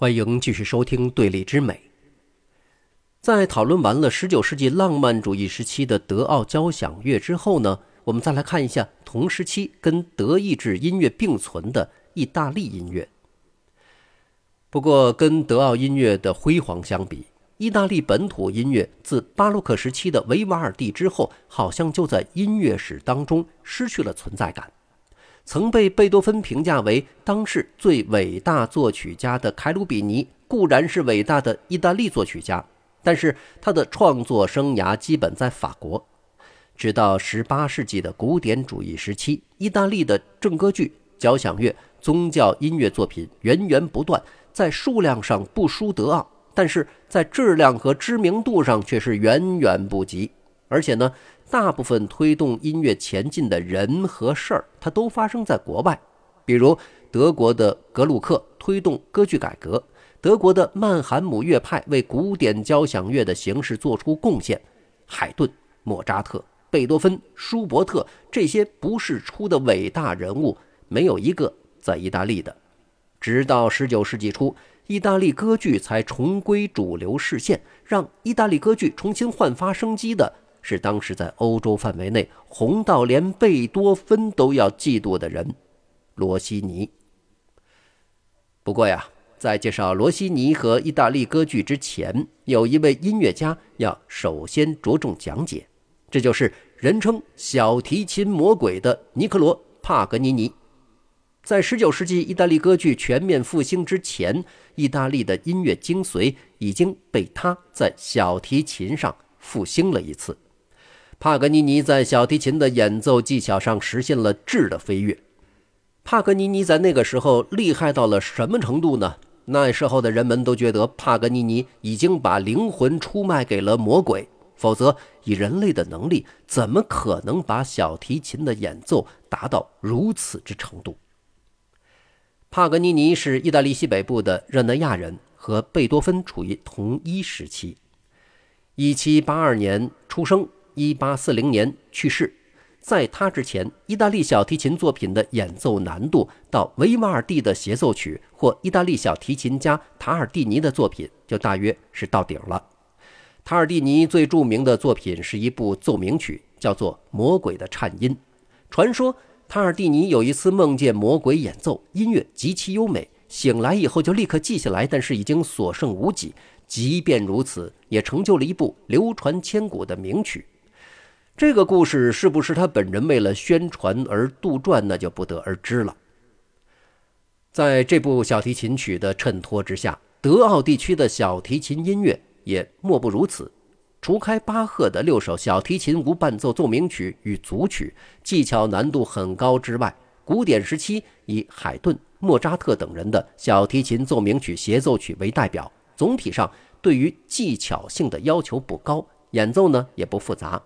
欢迎继续收听《对立之美》。在讨论完了19世纪浪漫主义时期的德奥交响乐之后呢，我们再来看一下同时期跟德意志音乐并存的意大利音乐。不过，跟德奥音乐的辉煌相比，意大利本土音乐自巴洛克时期的维瓦尔第之后，好像就在音乐史当中失去了存在感。曾被贝多芬评价为当世最伟大作曲家的凯鲁比尼固然是伟大的意大利作曲家，但是他的创作生涯基本在法国。直到18世纪的古典主义时期，意大利的正歌剧、交响乐、宗教音乐作品源源不断，在数量上不输德奥，但是在质量和知名度上却是远远不及。而且呢。大部分推动音乐前进的人和事儿，它都发生在国外。比如德国的格鲁克推动歌剧改革，德国的曼海姆乐派为古典交响乐的形式做出贡献。海顿、莫扎特、贝多芬、舒伯特这些不世出的伟大人物，没有一个在意大利的。直到十九世纪初，意大利歌剧才重归主流视线，让意大利歌剧重新焕发生机的。是当时在欧洲范围内红到连贝多芬都要嫉妒的人，罗西尼。不过呀，在介绍罗西尼和意大利歌剧之前，有一位音乐家要首先着重讲解，这就是人称“小提琴魔鬼”的尼科罗·帕格尼尼。在19世纪意大利歌剧全面复兴之前，意大利的音乐精髓已经被他在小提琴上复兴了一次。帕格尼尼在小提琴的演奏技巧上实现了质的飞跃。帕格尼尼在那个时候厉害到了什么程度呢？那时候的人们都觉得帕格尼尼已经把灵魂出卖给了魔鬼，否则以人类的能力，怎么可能把小提琴的演奏达到如此之程度？帕格尼尼是意大利西北部的热那亚人，和贝多芬处于同一时期。一七八二年出生。一八四零年去世，在他之前，意大利小提琴作品的演奏难度到维瓦尔第的协奏曲或意大利小提琴家塔尔蒂尼的作品就大约是到顶了。塔尔蒂尼最著名的作品是一部奏鸣曲，叫做《魔鬼的颤音》。传说塔尔蒂尼有一次梦见魔鬼演奏，音乐极其优美，醒来以后就立刻记下来，但是已经所剩无几。即便如此，也成就了一部流传千古的名曲。这个故事是不是他本人为了宣传而杜撰，那就不得而知了。在这部小提琴曲的衬托之下，德奥地区的小提琴音乐也莫不如此。除开巴赫的六首小提琴无伴奏奏鸣曲与组曲，技巧难度很高之外，古典时期以海顿、莫扎特等人的小提琴奏鸣曲协奏曲为代表，总体上对于技巧性的要求不高，演奏呢也不复杂。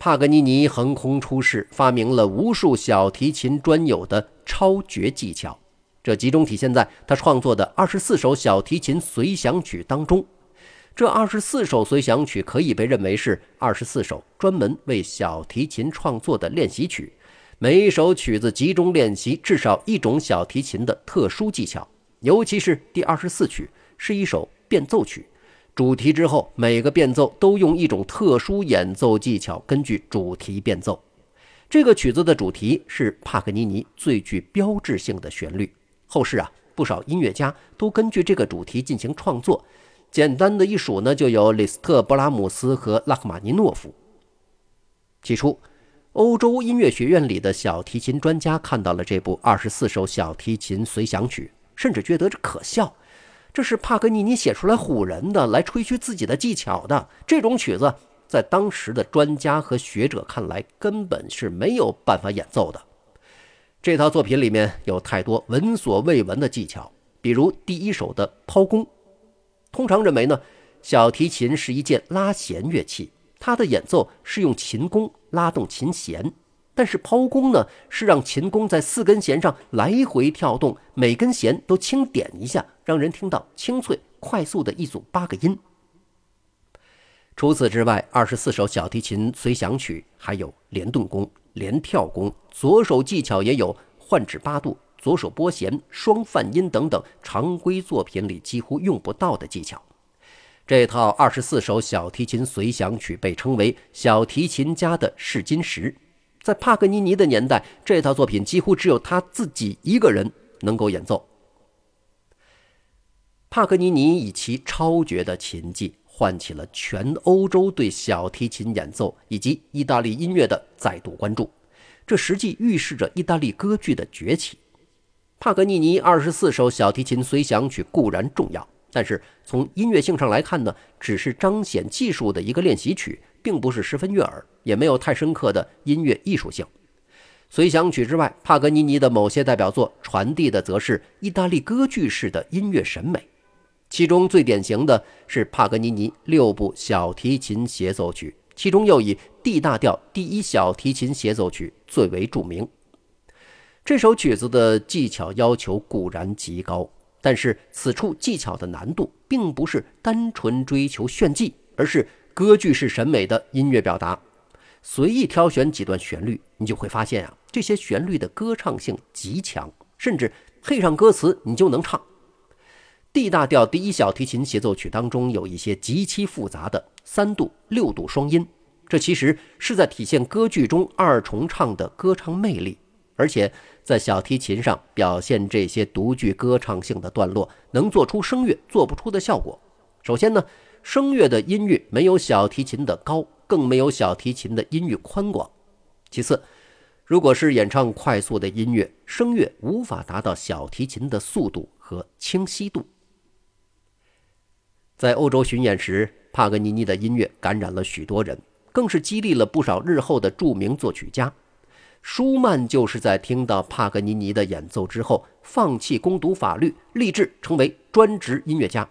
帕格尼尼横空出世，发明了无数小提琴专有的超绝技巧，这集中体现在他创作的二十四首小提琴随想曲当中。这二十四首随想曲可以被认为是二十四首专门为小提琴创作的练习曲，每一首曲子集中练习至少一种小提琴的特殊技巧，尤其是第二十四曲是一首变奏曲。主题之后，每个变奏都用一种特殊演奏技巧，根据主题变奏。这个曲子的主题是帕格尼尼最具标志性的旋律。后世啊，不少音乐家都根据这个主题进行创作。简单的一数呢，就有李斯特、布拉姆斯和拉赫玛尼诺夫。起初，欧洲音乐学院里的小提琴专家看到了这部二十四首小提琴随想曲，甚至觉得这可笑。这是帕格尼尼写出来唬人的，来吹嘘自己的技巧的。这种曲子在当时的专家和学者看来，根本是没有办法演奏的。这套作品里面有太多闻所未闻的技巧，比如第一首的抛弓。通常认为呢，小提琴是一件拉弦乐器，它的演奏是用琴弓拉动琴弦。但是抛弓呢，是让琴弓在四根弦上来回跳动，每根弦都轻点一下，让人听到清脆快速的一组八个音。除此之外，二十四首小提琴随想曲还有连顿弓、连跳弓，左手技巧也有换指八度、左手拨弦、双泛音等等常规作品里几乎用不到的技巧。这套二十四首小提琴随想曲被称为小提琴家的试金石。在帕格尼尼的年代，这套作品几乎只有他自己一个人能够演奏。帕格尼尼以其超绝的琴技，唤起了全欧洲对小提琴演奏以及意大利音乐的再度关注。这实际预示着意大利歌剧的崛起。帕格尼尼二十四首小提琴随想曲固然重要，但是从音乐性上来看呢，只是彰显技术的一个练习曲，并不是十分悦耳，也没有太深刻的音乐艺术性。随想曲之外，帕格尼尼的某些代表作传递的则是意大利歌剧式的音乐审美。其中最典型的是帕格尼尼六部小提琴协奏曲，其中又以 D 大调第一小提琴协奏曲最为著名。这首曲子的技巧要求固然极高，但是此处技巧的难度并不是单纯追求炫技，而是歌剧式审美的音乐表达。随意挑选几段旋律，你就会发现啊，这些旋律的歌唱性极强，甚至配上歌词，你就能唱。D 大调第一小提琴协奏曲当中有一些极其复杂的三度、六度双音，这其实是在体现歌剧中二重唱的歌唱魅力，而且在小提琴上表现这些独具歌唱性的段落，能做出声乐做不出的效果。首先呢，声乐的音域没有小提琴的高，更没有小提琴的音域宽广。其次，如果是演唱快速的音乐，声乐无法达到小提琴的速度和清晰度。在欧洲巡演时，帕格尼尼的音乐感染了许多人，更是激励了不少日后的著名作曲家。舒曼就是在听到帕格尼尼的演奏之后，放弃攻读法律，立志成为专职音乐家。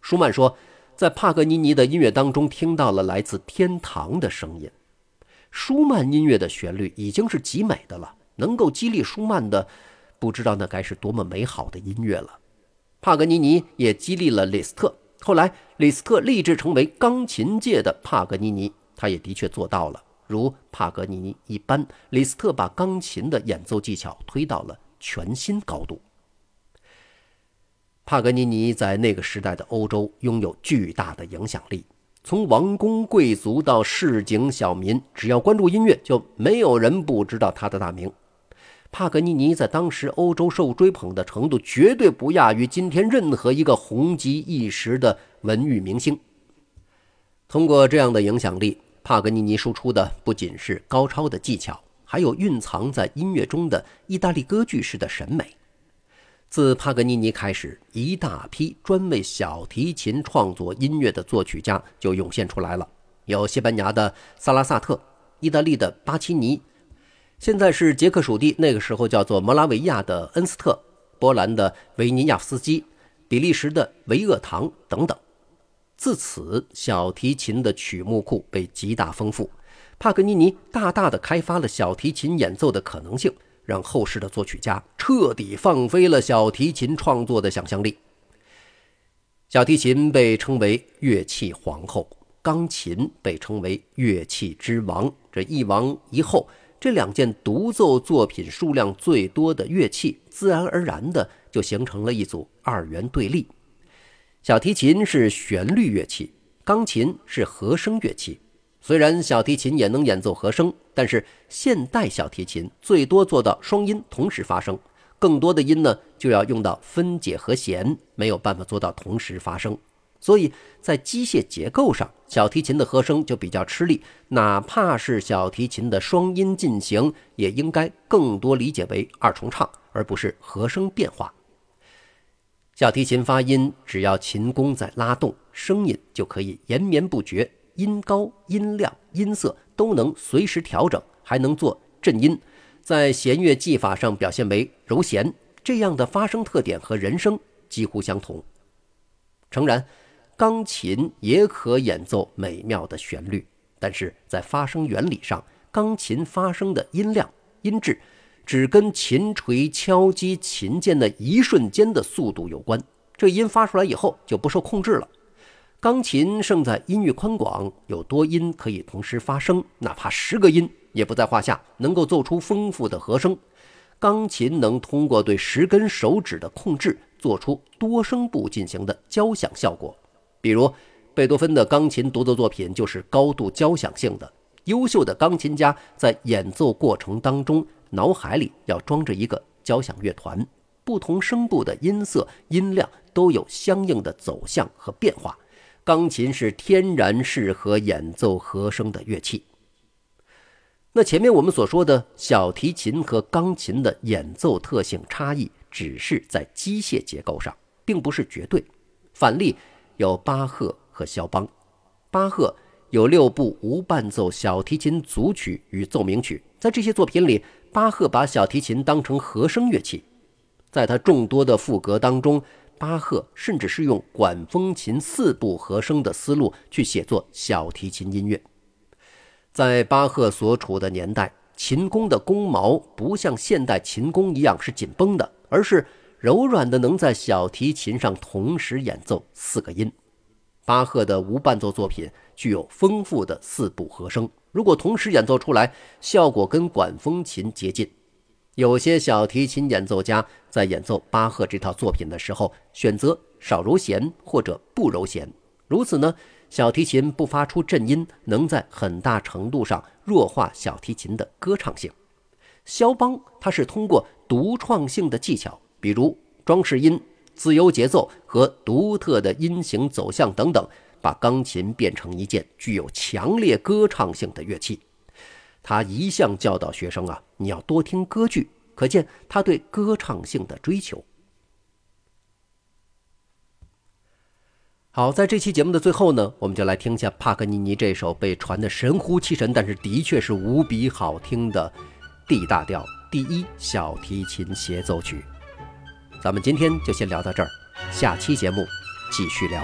舒曼说，在帕格尼尼的音乐当中听到了来自天堂的声音。舒曼音乐的旋律已经是极美的了，能够激励舒曼的，不知道那该是多么美好的音乐了。帕格尼尼也激励了李斯特。后来，李斯特立志成为钢琴界的帕格尼尼，他也的确做到了。如帕格尼尼一般，李斯特把钢琴的演奏技巧推到了全新高度。帕格尼尼在那个时代的欧洲拥有巨大的影响力，从王公贵族到市井小民，只要关注音乐，就没有人不知道他的大名。帕格尼尼在当时欧洲受追捧的程度，绝对不亚于今天任何一个红极一时的文娱明星。通过这样的影响力，帕格尼尼输出的不仅是高超的技巧，还有蕴藏在音乐中的意大利歌剧式的审美。自帕格尼尼开始，一大批专为小提琴创作音乐的作曲家就涌现出来了，有西班牙的萨拉萨特，意大利的巴奇尼。现在是捷克属地，那个时候叫做摩拉维亚的恩斯特，波兰的维尼亚夫斯基，比利时的维厄唐等等。自此，小提琴的曲目库被极大丰富。帕格尼尼大大的开发了小提琴演奏的可能性，让后世的作曲家彻底放飞了小提琴创作的想象力。小提琴被称为乐器皇后，钢琴被称为乐器之王，这一王一后。这两件独奏作品数量最多的乐器，自然而然的就形成了一组二元对立。小提琴是旋律乐器，钢琴是和声乐器。虽然小提琴也能演奏和声，但是现代小提琴最多做到双音同时发声，更多的音呢就要用到分解和弦，没有办法做到同时发声。所以在机械结构上，小提琴的和声就比较吃力。哪怕是小提琴的双音进行，也应该更多理解为二重唱，而不是和声变化。小提琴发音，只要琴弓在拉动，声音就可以延绵不绝，音高、音量、音色都能随时调整，还能做震音。在弦乐技法上表现为柔弦，这样的发声特点和人声几乎相同。诚然。钢琴也可演奏美妙的旋律，但是在发声原理上，钢琴发声的音量、音质只跟琴锤敲击琴键的一瞬间的速度有关。这音发出来以后就不受控制了。钢琴胜在音域宽广，有多音可以同时发声，哪怕十个音也不在话下，能够奏出丰富的和声。钢琴能通过对十根手指的控制，做出多声部进行的交响效果。比如，贝多芬的钢琴独奏作品就是高度交响性的。优秀的钢琴家在演奏过程当中，脑海里要装着一个交响乐团，不同声部的音色、音量都有相应的走向和变化。钢琴是天然适合演奏和声的乐器。那前面我们所说的小提琴和钢琴的演奏特性差异，只是在机械结构上，并不是绝对。反例有巴赫和肖邦。巴赫有六部无伴奏小提琴组曲与奏鸣曲，在这些作品里，巴赫把小提琴当成和声乐器。在他众多的赋格当中，巴赫甚至是用管风琴四部和声的思路去写作小提琴音乐。在巴赫所处的年代，琴弓的弓毛不像现代琴弓一样是紧绷的，而是柔软的，能在小提琴上同时演奏四个音。巴赫的无伴奏作品具有丰富的四部和声，如果同时演奏出来，效果跟管风琴接近。有些小提琴演奏家在演奏巴赫这套作品的时候，选择少揉弦或者不揉弦，如此呢？小提琴不发出震音，能在很大程度上弱化小提琴的歌唱性。肖邦他是通过独创性的技巧，比如装饰音、自由节奏和独特的音型走向等等，把钢琴变成一件具有强烈歌唱性的乐器。他一向教导学生啊，你要多听歌剧，可见他对歌唱性的追求。好，在这期节目的最后呢，我们就来听一下帕格尼尼这首被传的神乎其神，但是的确是无比好听的 D 大调第一小提琴协奏曲。咱们今天就先聊到这儿，下期节目继续聊。